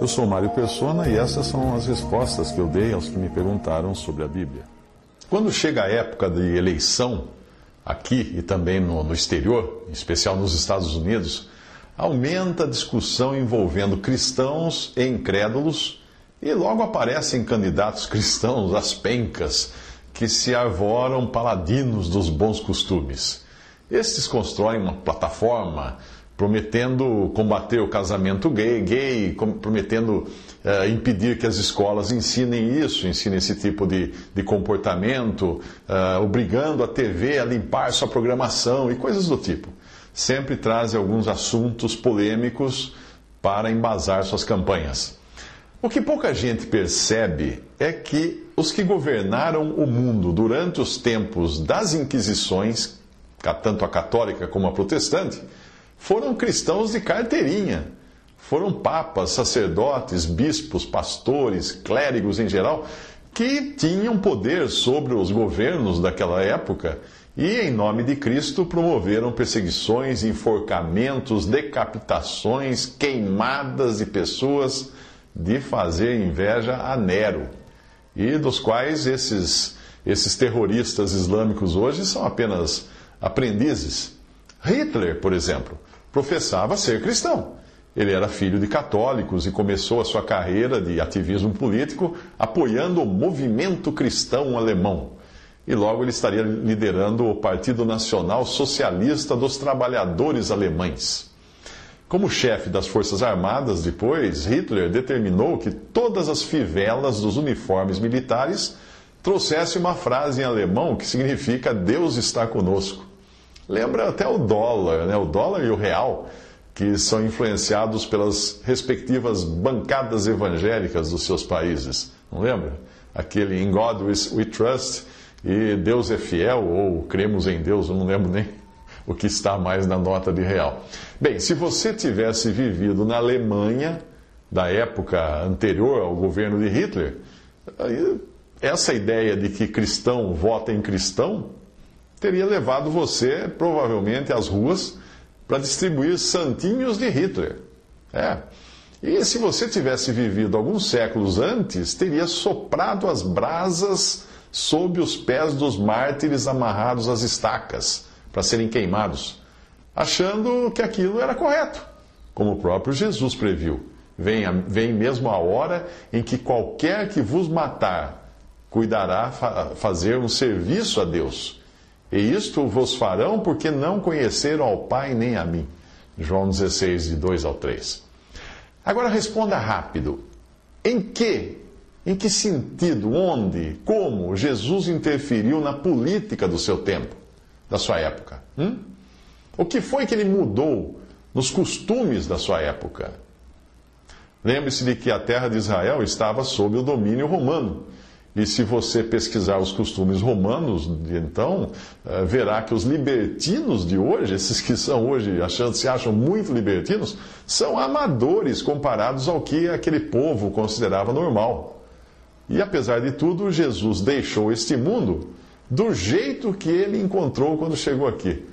Eu sou Mário Persona e essas são as respostas que eu dei aos que me perguntaram sobre a Bíblia. Quando chega a época de eleição, aqui e também no, no exterior, em especial nos Estados Unidos, aumenta a discussão envolvendo cristãos e incrédulos, e logo aparecem candidatos cristãos às pencas que se arvoram paladinos dos bons costumes. Estes constroem uma plataforma prometendo combater o casamento gay, gay prometendo uh, impedir que as escolas ensinem isso, ensinem esse tipo de, de comportamento, uh, obrigando a TV a limpar sua programação e coisas do tipo. Sempre trazem alguns assuntos polêmicos para embasar suas campanhas. O que pouca gente percebe é que os que governaram o mundo durante os tempos das Inquisições, tanto a católica como a protestante, foram cristãos de carteirinha. Foram papas, sacerdotes, bispos, pastores, clérigos em geral, que tinham poder sobre os governos daquela época e, em nome de Cristo, promoveram perseguições, enforcamentos, decapitações, queimadas de pessoas, de fazer inveja a Nero, e dos quais esses, esses terroristas islâmicos hoje são apenas aprendizes. Hitler, por exemplo, professava ser cristão. Ele era filho de católicos e começou a sua carreira de ativismo político apoiando o movimento cristão alemão. E logo ele estaria liderando o Partido Nacional Socialista dos Trabalhadores Alemães. Como chefe das Forças Armadas, depois, Hitler determinou que todas as fivelas dos uniformes militares trouxessem uma frase em alemão que significa Deus está conosco. Lembra até o dólar, né? o dólar e o real, que são influenciados pelas respectivas bancadas evangélicas dos seus países. Não lembra? Aquele In God We Trust e Deus é fiel, ou cremos em Deus, eu não lembro nem o que está mais na nota de real. Bem, se você tivesse vivido na Alemanha, da época anterior ao governo de Hitler, essa ideia de que cristão vota em cristão teria levado você, provavelmente, às ruas para distribuir santinhos de Hitler. É. E se você tivesse vivido alguns séculos antes, teria soprado as brasas sob os pés dos mártires amarrados às estacas para serem queimados, achando que aquilo era correto, como o próprio Jesus previu. Vem, vem mesmo a hora em que qualquer que vos matar cuidará fa fazer um serviço a Deus e isto vos farão porque não conheceram ao Pai nem a mim. João 16, de 2 ao 3. Agora responda rápido. Em que, em que sentido, onde, como Jesus interferiu na política do seu tempo, da sua época? Hum? O que foi que ele mudou nos costumes da sua época? Lembre-se de que a terra de Israel estava sob o domínio romano e se você pesquisar os costumes romanos, então, eh, verá que os libertinos de hoje, esses que são hoje, achando, se acham muito libertinos, são amadores comparados ao que aquele povo considerava normal. E apesar de tudo, Jesus deixou este mundo do jeito que ele encontrou quando chegou aqui,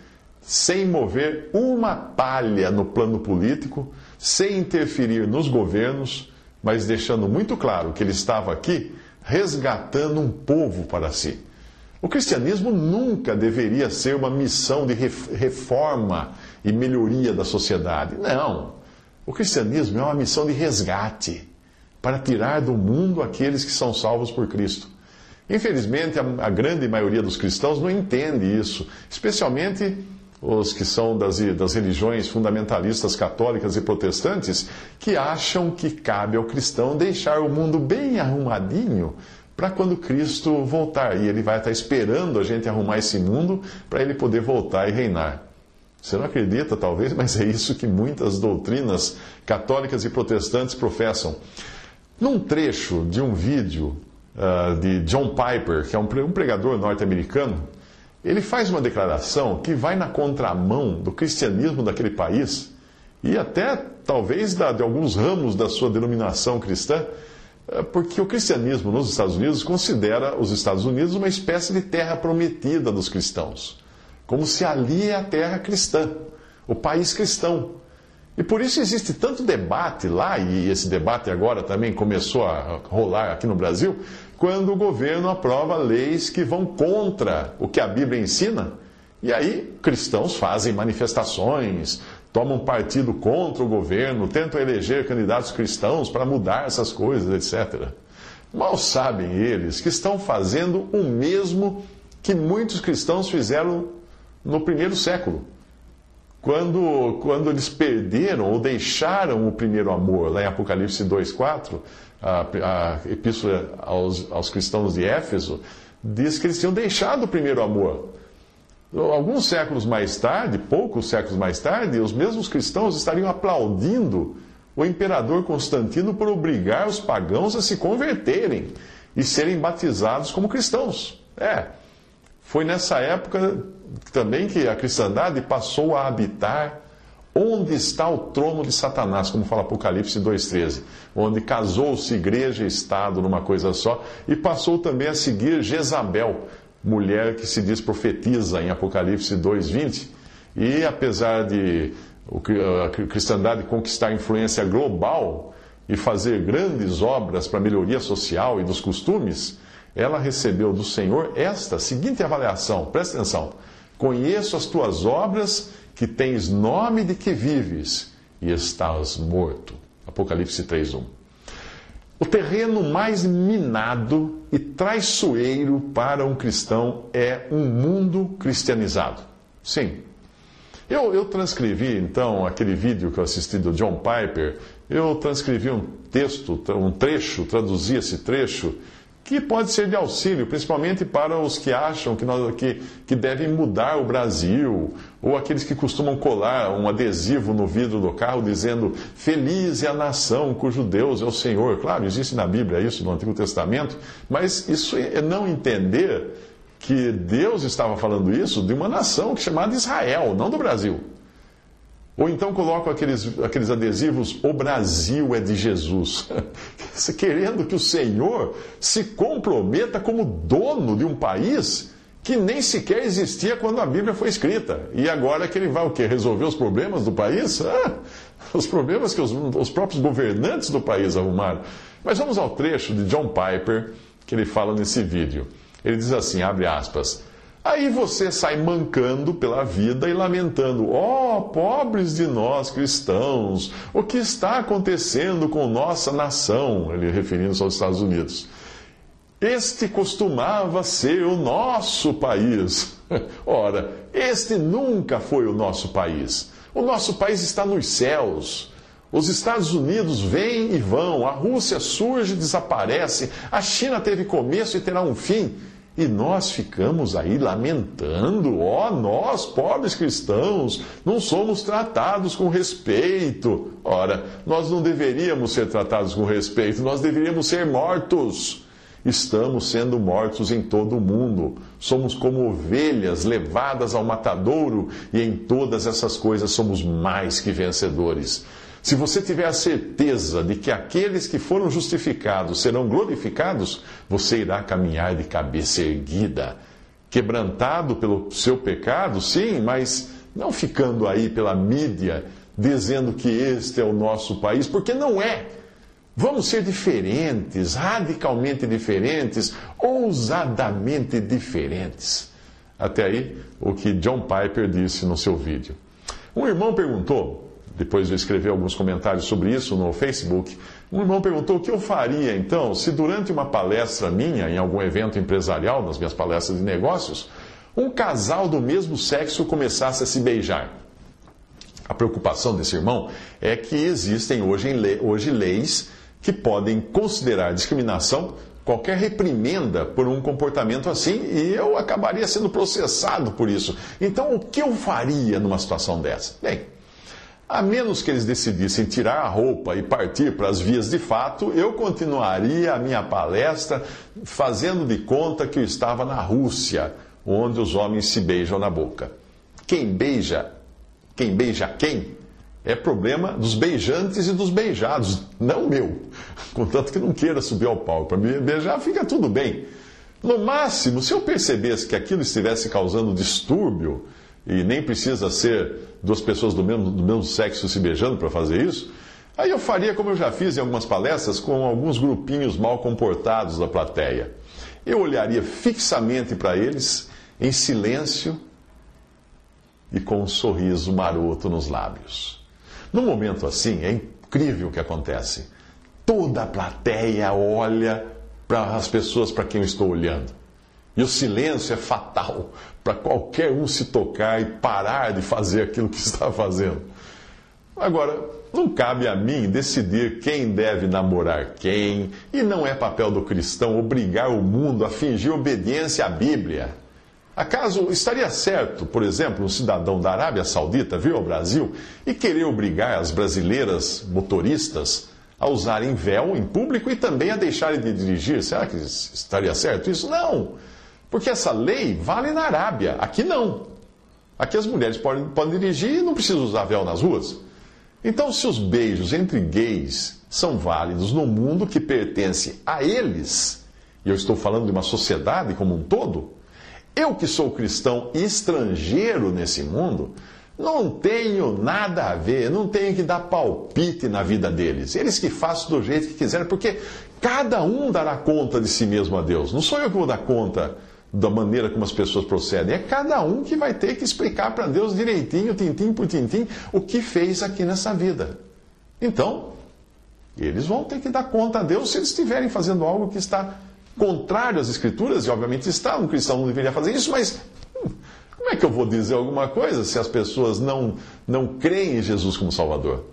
sem mover uma palha no plano político, sem interferir nos governos, mas deixando muito claro que ele estava aqui resgatando um povo para si. O cristianismo nunca deveria ser uma missão de reforma e melhoria da sociedade. Não. O cristianismo é uma missão de resgate para tirar do mundo aqueles que são salvos por Cristo. Infelizmente, a, grande maioria dos cristãos não entende isso, especialmente os que são das, das religiões fundamentalistas católicas e protestantes, que acham que cabe ao cristão deixar o mundo bem arrumadinho para quando Cristo voltar. E ele vai estar esperando a gente arrumar esse mundo para ele poder voltar e reinar. Você não acredita, talvez, mas é isso que muitas doutrinas católicas e protestantes professam. Num trecho de um vídeo uh, de John Piper, que é um pregador norte-americano, ele faz uma declaração que vai na contramão do cristianismo daquele país e até talvez de alguns ramos da sua denominação cristã, uh, porque o cristianismo nos Estados Unidos considera os Estados Unidos uma espécie de terra prometida dos cristãos como se ali é a terra cristã, o país cristão. E por isso existe tanto debate lá, e esse debate agora também começou a rolar aqui no Brasil, quando o governo aprova leis que vão contra o que a Bíblia ensina. E aí cristãos fazem manifestações, tomam partido contra o governo, tentam eleger candidatos cristãos para mudar essas coisas, etc. Mal sabem eles que estão fazendo o mesmo que muitos cristãos fizeram no primeiro século. Quando, quando eles perderam ou deixaram o primeiro amor, lá em Apocalipse 2,4, a, a epístola aos, aos cristãos de Éfeso, diz que eles tinham deixado o primeiro amor. Alguns séculos mais tarde, poucos séculos mais tarde, os mesmos cristãos estariam aplaudindo o imperador Constantino por obrigar os pagãos a se converterem e serem batizados como cristãos. É, foi nessa época também que a cristandade passou a habitar onde está o trono de Satanás, como fala Apocalipse 2,13, onde casou-se igreja e Estado numa coisa só, e passou também a seguir Jezabel, mulher que se diz profetiza em Apocalipse 2,20, e apesar de a cristandade conquistar influência global e fazer grandes obras para a melhoria social e dos costumes, ela recebeu do Senhor esta seguinte avaliação, presta atenção. Conheço as tuas obras, que tens nome de que vives e estás morto. Apocalipse 3:1. O terreno mais minado e traiçoeiro para um cristão é um mundo cristianizado. Sim. Eu, eu transcrevi, então, aquele vídeo que eu assisti do John Piper, eu transcrevi um texto, um trecho, traduzi esse trecho que pode ser de auxílio, principalmente para os que acham que, nós, que, que devem mudar o Brasil, ou aqueles que costumam colar um adesivo no vidro do carro dizendo Feliz é a nação cujo Deus é o Senhor. Claro, existe na Bíblia isso, no Antigo Testamento, mas isso é não entender que Deus estava falando isso de uma nação chamada Israel, não do Brasil. Ou então colocam aqueles, aqueles adesivos: O Brasil é de Jesus. Querendo que o Senhor se comprometa como dono de um país que nem sequer existia quando a Bíblia foi escrita. E agora que ele vai o quê? Resolver os problemas do país? Ah, os problemas que os, os próprios governantes do país arrumaram. Mas vamos ao trecho de John Piper que ele fala nesse vídeo. Ele diz assim: abre aspas. Aí você sai mancando pela vida e lamentando: ó, oh, pobres de nós cristãos, o que está acontecendo com nossa nação? Ele referindo-se aos Estados Unidos. Este costumava ser o nosso país. Ora, este nunca foi o nosso país. O nosso país está nos céus. Os Estados Unidos vêm e vão, a Rússia surge e desaparece, a China teve começo e terá um fim. E nós ficamos aí lamentando, ó, oh, nós, pobres cristãos, não somos tratados com respeito. Ora, nós não deveríamos ser tratados com respeito, nós deveríamos ser mortos. Estamos sendo mortos em todo o mundo. Somos como ovelhas levadas ao matadouro, e em todas essas coisas somos mais que vencedores. Se você tiver a certeza de que aqueles que foram justificados serão glorificados, você irá caminhar de cabeça erguida, quebrantado pelo seu pecado, sim, mas não ficando aí pela mídia dizendo que este é o nosso país, porque não é. Vamos ser diferentes, radicalmente diferentes, ousadamente diferentes. Até aí, o que John Piper disse no seu vídeo. Um irmão perguntou depois eu escrevi alguns comentários sobre isso no Facebook. Um irmão perguntou o que eu faria então se durante uma palestra minha, em algum evento empresarial, nas minhas palestras de negócios, um casal do mesmo sexo começasse a se beijar. A preocupação desse irmão é que existem hoje, hoje leis que podem considerar discriminação qualquer reprimenda por um comportamento assim e eu acabaria sendo processado por isso. Então, o que eu faria numa situação dessa? Bem, a menos que eles decidissem tirar a roupa e partir para as vias de fato, eu continuaria a minha palestra fazendo de conta que eu estava na Rússia, onde os homens se beijam na boca. Quem beija, quem beija quem, é problema dos beijantes e dos beijados, não meu. Contanto que não queira subir ao palco para me beijar, fica tudo bem. No máximo, se eu percebesse que aquilo estivesse causando distúrbio, e nem precisa ser duas pessoas do mesmo, do mesmo sexo se beijando para fazer isso, aí eu faria como eu já fiz em algumas palestras com alguns grupinhos mal comportados da plateia. Eu olharia fixamente para eles, em silêncio e com um sorriso maroto nos lábios. Num momento assim, é incrível o que acontece. Toda a plateia olha para as pessoas para quem eu estou olhando. E o silêncio é fatal para qualquer um se tocar e parar de fazer aquilo que está fazendo. Agora, não cabe a mim decidir quem deve namorar quem, e não é papel do cristão obrigar o mundo a fingir obediência à Bíblia. Acaso estaria certo, por exemplo, um cidadão da Arábia Saudita vir ao Brasil e querer obrigar as brasileiras motoristas a usarem véu em público e também a deixarem de dirigir? Será que estaria certo isso? Não, porque essa lei vale na Arábia, aqui não. Aqui as mulheres podem, podem dirigir e não precisam usar véu nas ruas. Então, se os beijos entre gays são válidos no mundo que pertence a eles, e eu estou falando de uma sociedade como um todo, eu que sou cristão estrangeiro nesse mundo, não tenho nada a ver, não tenho que dar palpite na vida deles. Eles que façam do jeito que quiserem, porque cada um dará conta de si mesmo a Deus. Não sou eu que vou dar conta da maneira como as pessoas procedem. É cada um que vai ter que explicar para Deus direitinho, tintim por tintim, o que fez aqui nessa vida. Então, eles vão ter que dar conta a Deus se eles estiverem fazendo algo que está contrário às Escrituras, e obviamente está, um cristão não deveria fazer isso, mas hum, como é que eu vou dizer alguma coisa se as pessoas não, não creem em Jesus como Salvador?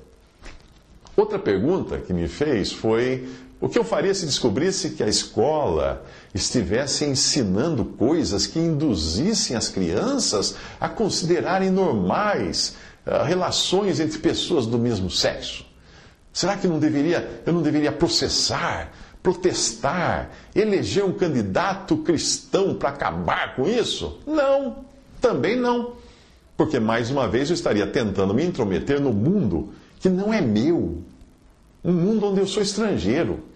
Outra pergunta que me fez foi o que eu faria se descobrisse que a escola estivesse ensinando coisas que induzissem as crianças a considerarem normais uh, relações entre pessoas do mesmo sexo? Será que não deveria, eu não deveria processar protestar, eleger um candidato cristão para acabar com isso? Não, também não. Porque, mais uma vez, eu estaria tentando me intrometer no mundo que não é meu. Um mundo onde eu sou estrangeiro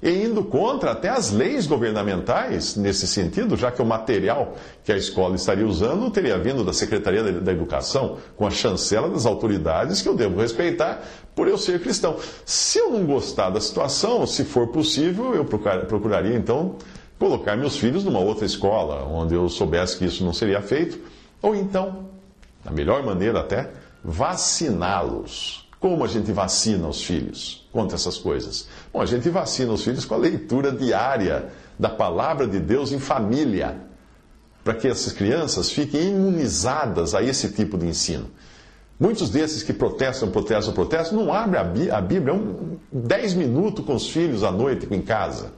e indo contra até as leis governamentais nesse sentido, já que o material que a escola estaria usando teria vindo da Secretaria da Educação, com a chancela das autoridades que eu devo respeitar por eu ser cristão. Se eu não gostar da situação, se for possível, eu procuraria então colocar meus filhos numa outra escola, onde eu soubesse que isso não seria feito, ou então, da melhor maneira até, vaciná-los como a gente vacina os filhos contra essas coisas? Bom, a gente vacina os filhos com a leitura diária da palavra de Deus em família, para que essas crianças fiquem imunizadas a esse tipo de ensino. Muitos desses que protestam, protestam, protestam, não abrem a Bíblia um, 10 minutos com os filhos à noite em casa.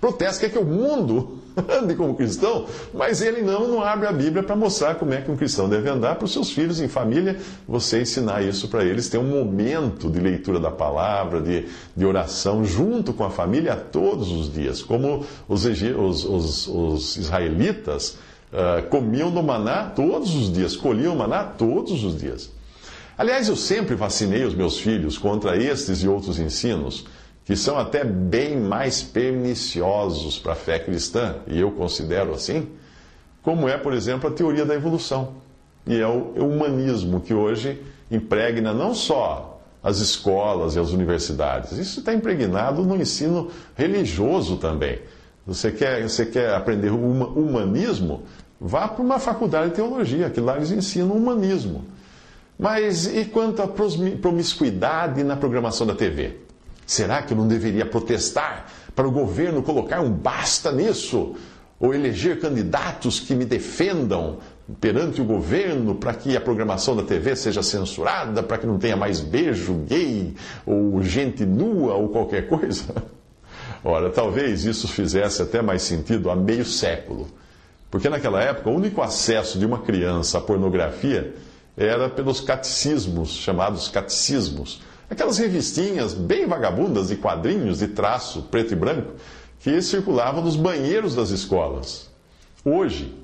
Protesta quer que o mundo ande como cristão, mas ele não, não abre a Bíblia para mostrar como é que um cristão deve andar para os seus filhos em família. Você ensinar isso para eles, ter um momento de leitura da palavra, de, de oração, junto com a família todos os dias. Como os, os, os, os israelitas uh, comiam do maná todos os dias, colhiam maná todos os dias. Aliás, eu sempre vacinei os meus filhos contra estes e outros ensinos que são até bem mais perniciosos para a fé cristã, e eu considero assim, como é, por exemplo, a teoria da evolução. E é o, humanismo que hoje impregna não só as escolas e as universidades, isso está impregnado no ensino religioso também. Você quer, você quer aprender humanismo? Vá para uma faculdade de teologia, que lá eles ensinam humanismo. Mas e quanto à promiscuidade na programação da TV? Será que eu não deveria protestar para o governo colocar um basta nisso? Ou eleger candidatos que me defendam perante o governo para que a programação da TV seja censurada, para que não tenha mais beijo gay, ou gente nua, ou qualquer coisa? Ora, talvez isso fizesse até mais sentido há meio século. Porque naquela época, o único acesso de uma criança à pornografia era pelos catecismos, chamados catecismos. Aquelas revistinhas bem vagabundas de quadrinhos de traço preto e branco que circulavam nos banheiros das escolas. Hoje,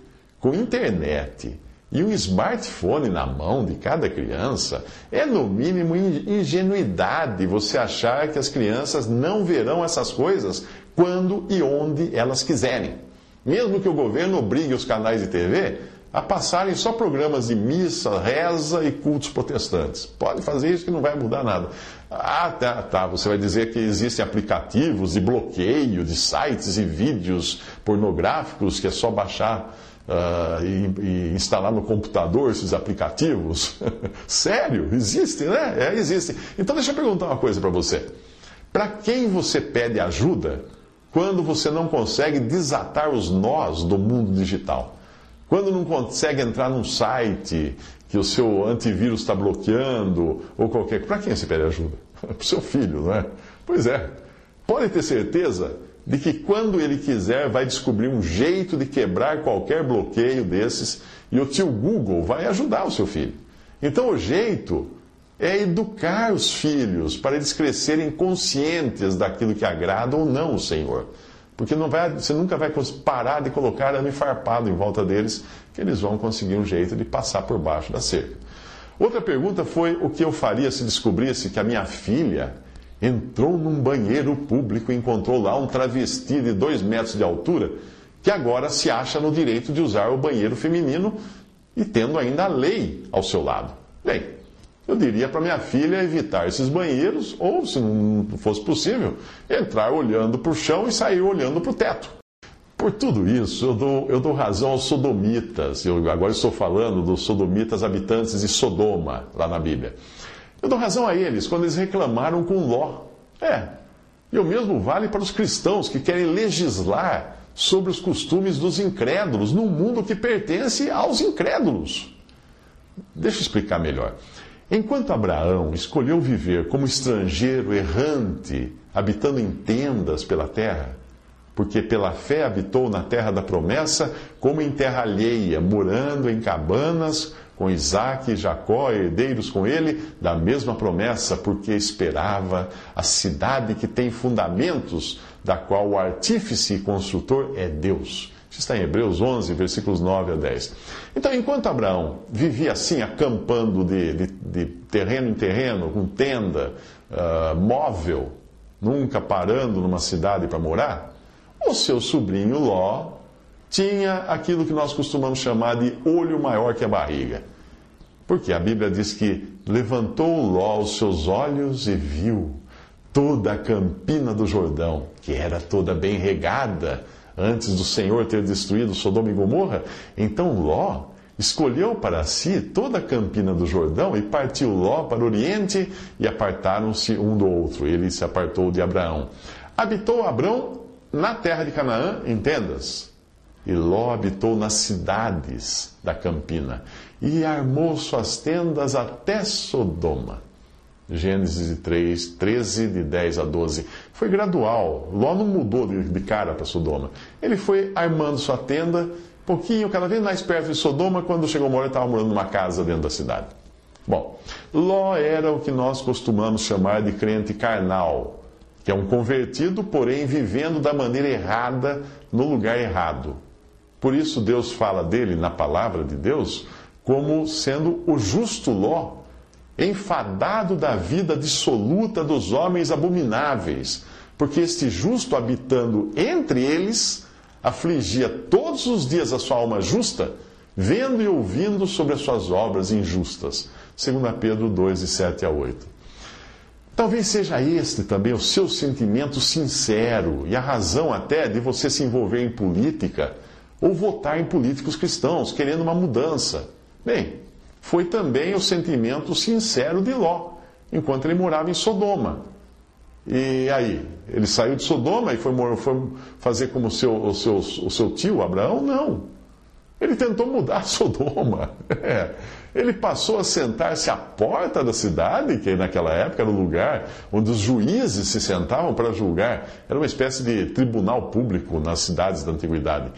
com internet e um smartphone na mão de cada criança, é no mínimo ingenuidade você achar que as crianças não verão essas coisas quando e onde elas quiserem. Mesmo que o governo obrigue os canais de TV a passarem só programas de missa, reza e cultos protestantes. Pode fazer isso que não vai mudar nada. Ah, tá, tá. Você vai dizer que existem aplicativos de bloqueio de sites e vídeos pornográficos que é só baixar Uh, e, e, instalar no computador esses aplicativos? Sério? Existe, né? É, existe. Então deixa eu perguntar uma coisa para você. Para quem você pede ajuda quando você não consegue desatar os nós do mundo digital? Quando não consegue entrar num site que o seu antivírus está bloqueando ou qualquer. Para quem você pede ajuda? Para o seu filho, não é? Pois é. Pode ter certeza de que quando ele quiser vai descobrir um jeito de quebrar qualquer bloqueio desses e o tio Google vai ajudar o seu filho. Então o jeito é educar os filhos para eles crescerem conscientes daquilo que agrada ou não o Senhor. Porque não vai, você nunca vai parar de colocar farpado em volta deles, que eles vão conseguir um jeito de passar por baixo da cerca. Outra pergunta foi o que eu faria se descobrisse que a minha filha entrou num banheiro público e encontrou lá um travesti de dois metros de altura que agora se acha no direito de usar o banheiro feminino e tendo ainda a lei ao seu lado. Bem, eu diria para minha filha evitar esses banheiros ou, se não fosse possível, entrar olhando para o chão e sair olhando para o teto. Por tudo isso, eu dou, eu dou razão aos sodomitas. Eu agora estou falando dos sodomitas habitantes de Sodoma, lá na Bíblia. Eu dou razão a eles quando eles reclamaram com Ló. É, e o mesmo vale para os cristãos que querem legislar sobre os costumes dos incrédulos num mundo que pertence aos incrédulos. Deixa eu explicar melhor. Enquanto Abraão escolheu viver como estrangeiro errante, habitando em tendas pela terra, porque pela fé habitou na terra da promessa, como em terra alheia, morando em cabanas, com Isaac e Jacó, herdeiros com ele, da mesma promessa, porque esperava a cidade que tem fundamentos, da qual o artífice e construtor é Deus. Isso está em Hebreus 11, versículos 9 a 10. Então, enquanto Abraão vivia assim, acampando de, de, de terreno em terreno, com tenda, uh, móvel, nunca parando numa cidade para morar, o seu sobrinho Ló tinha aquilo que nós costumamos chamar de olho maior que a barriga. Porque a Bíblia diz que levantou Ló os seus olhos e viu toda a campina do Jordão, que era toda bem regada antes do Senhor ter destruído Sodoma e Gomorra. Então Ló escolheu para si toda a campina do Jordão e partiu Ló para o oriente e apartaram-se um do outro. Ele se apartou de Abraão. Habitou Abraão na terra de Canaã em tendas e Ló habitou nas cidades da campina e armou suas tendas até Sodoma. Gênesis 3, 13, de 10 a 12. Foi gradual. Ló não mudou de, cara para Sodoma. Ele foi armando sua tenda, pouquinho, cada vez mais perto de Sodoma. Quando chegou uma hora, estava morando numa casa dentro da cidade. Bom, Ló era o que nós costumamos chamar de crente carnal, que é um convertido, porém vivendo da maneira errada no lugar errado. Por isso Deus fala dele na palavra de Deus como sendo o justo Ló, enfadado da vida dissoluta dos homens abomináveis, porque este justo habitando entre eles afligia todos os dias a sua alma justa, vendo e ouvindo sobre as suas obras injustas. 2 Pedro 2, 7 a 8. Talvez seja este também o seu sentimento sincero e a razão até de você se envolver em política ou votar em políticos cristãos, querendo uma mudança. Bem, foi também o sentimento sincero de Ló, enquanto ele morava em Sodoma. E aí, ele saiu de Sodoma e foi, foi fazer como seu, o, seu, o seu tio Abraão? Não. Ele tentou mudar Sodoma. É. Ele passou a sentar-se à porta da cidade, que naquela época era o lugar onde os juízes se sentavam para julgar. Era uma espécie de tribunal público nas cidades da antiguidade.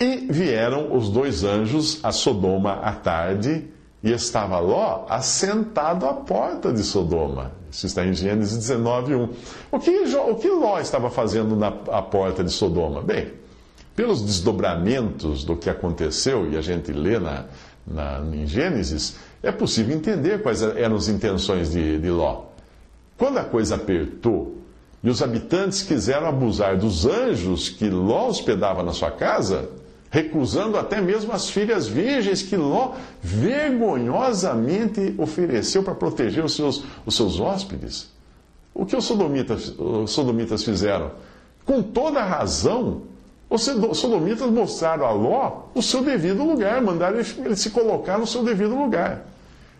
E vieram os dois anjos a Sodoma à tarde, e estava Ló assentado à porta de Sodoma. Isso está em Gênesis 19, 1. O que, o que Ló estava fazendo na porta de Sodoma? Bem, pelos desdobramentos do que aconteceu, e a gente lê na, na, em Gênesis, é possível entender quais eram as intenções de, de Ló. Quando a coisa apertou e os habitantes quiseram abusar dos anjos que Ló hospedava na sua casa, recusando até mesmo as filhas virgens que Ló vergonhosamente ofereceu para proteger os seus, os seus hóspedes. O que os sodomitas, os sodomitas fizeram? Com toda razão, os sodomitas mostraram a Ló o seu devido lugar, mandaram ele se colocar no seu devido lugar.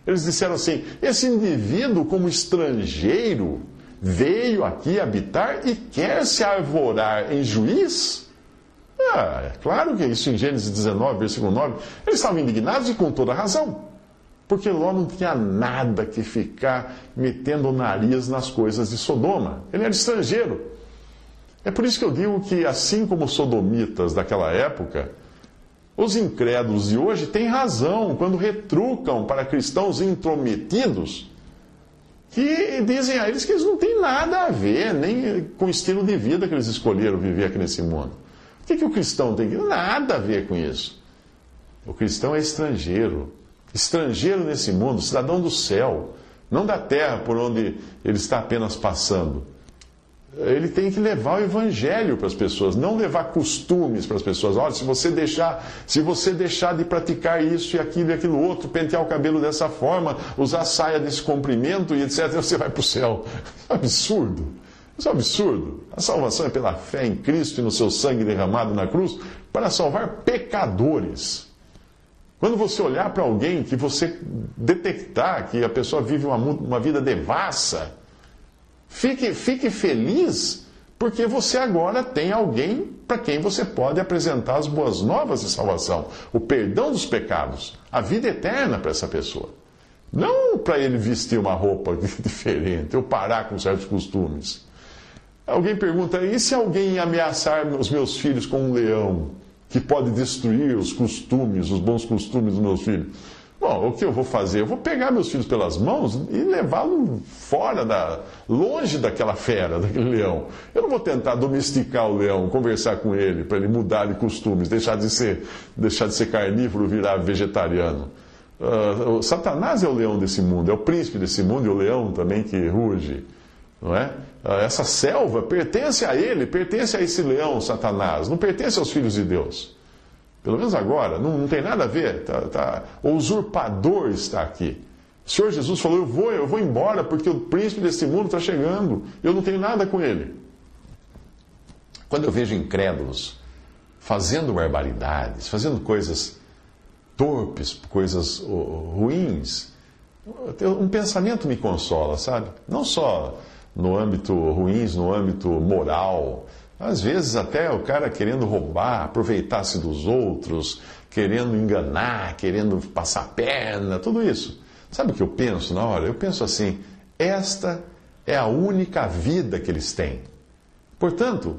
Eles disseram assim: esse indivíduo, como estrangeiro, veio aqui habitar e quer se arvorar em juiz? Ah, é claro que isso em Gênesis 19, versículo 9. Eles estavam indignados e com toda razão. Porque Ló não tinha nada que ficar metendo o nariz nas coisas de Sodoma. Ele era estrangeiro. É por isso que eu digo que, assim como os sodomitas daquela época, os incrédulos de hoje têm razão quando retrucam para cristãos intrometidos que dizem a eles que eles não têm nada a ver nem com o estilo de vida que eles escolheram viver aqui nesse mundo. Que, que o cristão tem? Nada a ver com isso. O cristão é estrangeiro. Estrangeiro nesse mundo, cidadão do céu, não da terra por onde ele está apenas passando. Ele tem que levar o evangelho para as pessoas, não levar costumes para as pessoas. Olha, se você deixar, se você deixar de praticar isso e aquilo e aquilo outro, pentear o cabelo dessa forma, usar saia desse comprimento e etc, você vai para o céu. Absurdo. Isso é um absurdo. A salvação é pela fé em Cristo e no seu sangue derramado na cruz para salvar pecadores. Quando você olhar para alguém que você detectar que a pessoa vive uma, uma vida devassa, fique, fique feliz, porque você agora tem alguém para quem você pode apresentar as boas novas de salvação, o perdão dos pecados, a vida eterna para essa pessoa. Não para ele vestir uma roupa diferente ou parar com certos costumes. Alguém pergunta: e se alguém ameaçar os meus filhos com um leão que pode destruir os costumes, os bons costumes dos meus filhos? Bom, o que eu vou fazer? Eu vou pegar meus filhos pelas mãos e levá-los fora da. longe daquela fera, daquele leão. Eu não vou tentar domesticar o leão, conversar com ele, para ele mudar de costumes, deixar de ser, deixar de ser carnívoro, virar vegetariano. Uh, Satanás é o leão desse mundo, é o príncipe desse mundo e o leão também que ruge. Não é? Ah, essa selva pertence a ele, pertence a esse leão, Satanás, não pertence aos filhos de Deus. Pelo menos agora, não, não tem nada a ver. Tá, tá, o usurpador está aqui. O Senhor Jesus falou: eu vou, eu vou embora porque o príncipe desse mundo está chegando. Eu não tenho nada com ele. Quando eu vejo incrédulos fazendo barbaridades, fazendo coisas torpes, coisas ruins, um pensamento me consola, sabe? Não só no âmbito ruins, no âmbito moral. Às vezes até o cara querendo roubar, aproveitar-se dos outros, querendo enganar, querendo passar perna, tudo isso. Sabe o que eu penso na hora? Eu penso assim: esta é a única vida que eles têm. Portanto,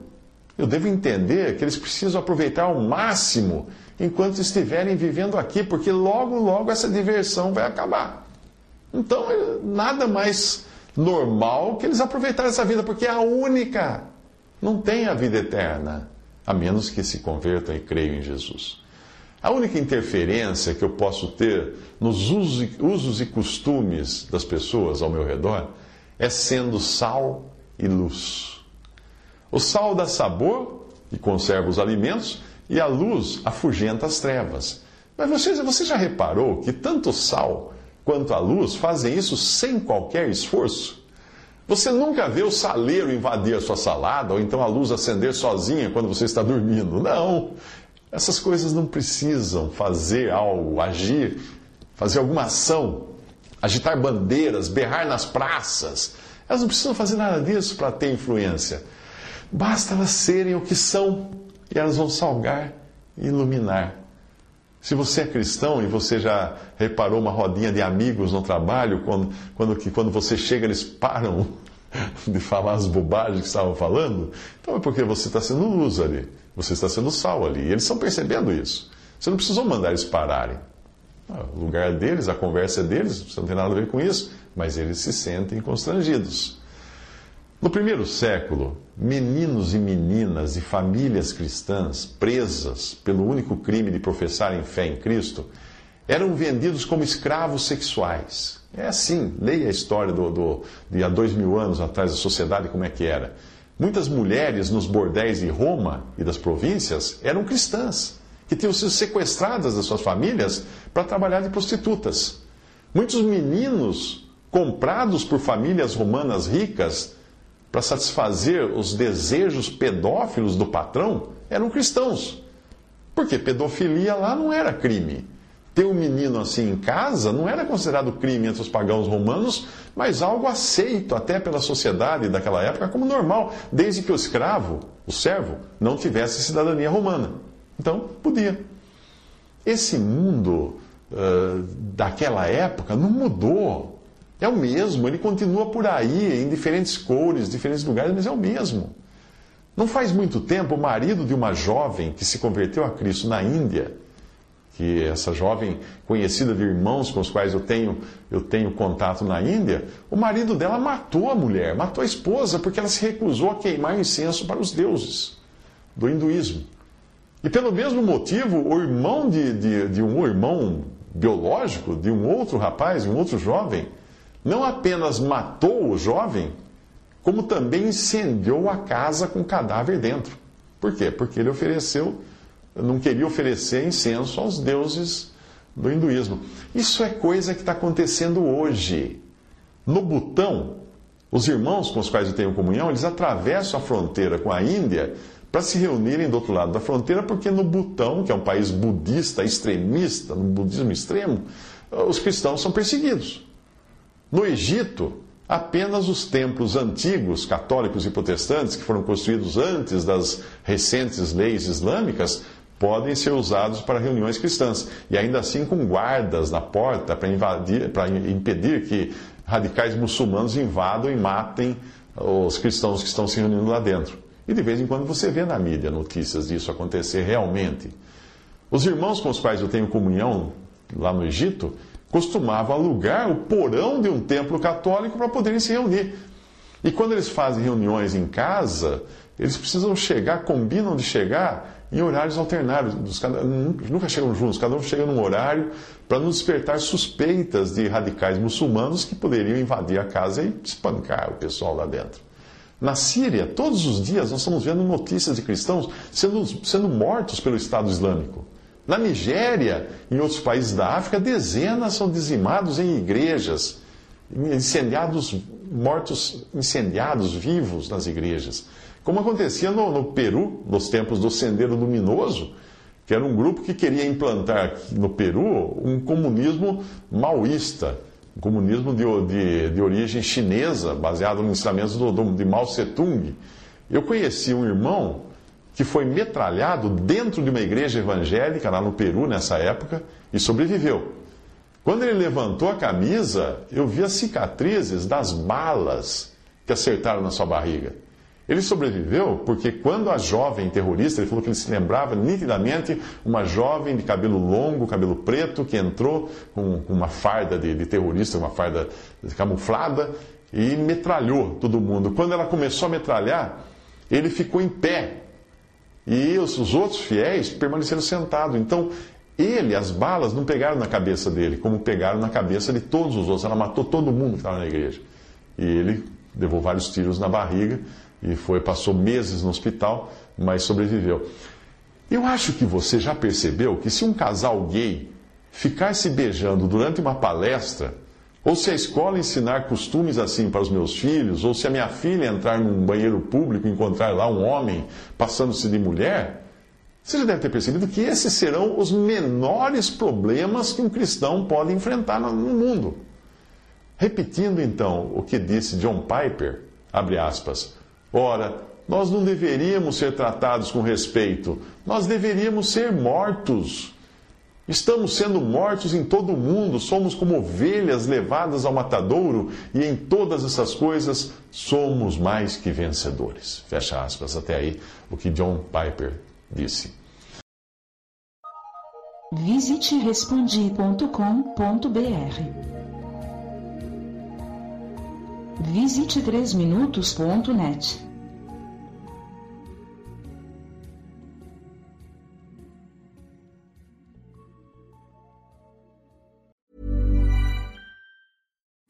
eu devo entender que eles precisam aproveitar ao máximo enquanto estiverem vivendo aqui, porque logo, logo essa diversão vai acabar. Então, nada mais normal que eles aproveitaram essa vida, porque é a única. Não tem a vida eterna, a menos que se convertam e creiam em Jesus. A única interferência que eu posso ter nos usos e costumes das pessoas ao meu redor é sendo sal e luz. O sal dá sabor e conserva os alimentos, e a luz afugenta as trevas. Mas você, você já reparou que tanto sal quanto a luz fazem isso sem qualquer esforço. Você nunca vê o saleiro invadir a sua salada ou então a luz acender sozinha quando você está dormindo. Não. Essas coisas não precisam fazer algo, agir, fazer alguma ação, agitar bandeiras, berrar nas praças. Elas não precisam fazer nada disso para ter influência. Basta elas serem o que são e elas vão salgar e iluminar. Se você é cristão e você já reparou uma rodinha de amigos no trabalho, quando, quando, que, quando você chega eles param de falar as bobagens que estavam falando, então é porque você está sendo luz ali, você está sendo sal ali. E eles estão percebendo isso. Você não precisou mandar eles pararem. Ah, o lugar deles, a conversa é deles, você não tem nada a ver com isso, mas eles se sentem constrangidos. No primeiro século, meninos e meninas de famílias cristãs presas pelo único crime de professarem fé em Cristo eram vendidos como escravos sexuais. É assim, leia a história do, do, de há dois mil anos atrás da sociedade, como é que era. Muitas mulheres nos bordéis de Roma e das províncias eram cristãs, que tinham sido sequestradas das suas famílias para trabalhar de prostitutas. Muitos meninos comprados por famílias romanas ricas para satisfazer os desejos pedófilos do patrão eram cristãos. Porque pedofilia lá não era crime. Ter um menino assim em casa não era considerado crime entre os pagãos romanos, mas algo aceito até pela sociedade daquela época como normal, desde que o escravo, o servo, não tivesse cidadania romana. Então, podia. Esse mundo uh, daquela época não mudou. É o mesmo, ele continua por aí, em diferentes cores, diferentes lugares, mas é o mesmo. Não faz muito tempo, o marido de uma jovem que se converteu a Cristo na Índia, que essa jovem conhecida de irmãos com os quais eu tenho, eu tenho contato na Índia, o marido dela matou a mulher, matou a esposa, porque ela se recusou a queimar incenso para os deuses do hinduísmo. E pelo mesmo motivo, o irmão de, de, de um irmão biológico, de um outro rapaz, de um outro jovem, não apenas matou o jovem, como também incendiou a casa com cadáver dentro. Por quê? Porque ele ofereceu, não queria oferecer incenso aos deuses do hinduísmo. Isso é coisa que está acontecendo hoje. No Butão, os irmãos com os quais eu tenho comunhão, eles atravessam a fronteira com a Índia para se reunirem do outro lado da fronteira, porque no Butão, que é um país budista extremista, no budismo extremo, os cristãos são perseguidos. No Egito, apenas os templos antigos, católicos e protestantes, que foram construídos antes das recentes leis islâmicas, podem ser usados para reuniões cristãs. E ainda assim com guardas na porta para, invadir, para impedir que radicais muçulmanos invadam e matem os cristãos que estão se reunindo lá dentro. E de vez em quando você vê na mídia notícias disso acontecer realmente. Os irmãos com os quais eu tenho comunhão lá no Egito, costumavam alugar o porão de um templo católico para poderem se reunir. E quando eles fazem reuniões em casa, eles precisam chegar, combinam de chegar em horários alternados. Nunca chegam juntos, cada um chega num horário para não despertar suspeitas de radicais muçulmanos que poderiam invadir a casa e espancar o pessoal lá dentro. Na Síria, todos os dias nós estamos vendo notícias de cristãos sendo, sendo mortos pelo Estado Islâmico. Na Nigéria, em outros países da África, dezenas são dizimados em igrejas, incendiados, mortos incendiados vivos nas igrejas. Como acontecia no, no Peru, nos tempos do Sendeiro Luminoso, que era um grupo que queria implantar no Peru um comunismo maoísta, um comunismo de, de, de origem chinesa, baseado nos ensinamentos do, do, de Mao Tse-tung. Eu conheci um irmão que foi metralhado dentro de uma igreja evangélica lá no Peru nessa época e sobreviveu. Quando ele levantou a camisa, eu vi as cicatrizes das balas que acertaram na sua barriga. Ele sobreviveu porque quando a jovem terrorista, ele falou que ele se lembrava nitidamente uma jovem de cabelo longo, cabelo preto, que entrou com uma farda de, de terrorista, uma farda camuflada, e metralhou todo mundo. Quando ela começou a metralhar, ele ficou em pé e os, os outros fiéis permaneceram sentados. Então, ele, as balas, não pegaram na cabeça dele, como pegaram na cabeça de todos os outros. Ela matou todo mundo que estava na igreja. E ele levou vários tiros na barriga e foi passou meses no hospital, mas sobreviveu. Eu acho que você já percebeu que se um casal gay ficar se beijando durante uma palestra, ou se a escola ensinar costumes assim para os meus filhos, ou se a minha filha entrar num banheiro público e encontrar lá um homem passando-se de mulher, você já deve ter percebido que esses serão os menores problemas que um cristão pode enfrentar no mundo. Repetindo então o que disse John Piper, abre aspas, ora, nós não deveríamos ser tratados com respeito, nós deveríamos ser mortos Estamos sendo mortos em todo o mundo, somos como ovelhas levadas ao matadouro, e em todas essas coisas somos mais que vencedores. Fecha aspas. Até aí o que John Piper disse. Visite respondi.com.br. Visite 3minutos.net.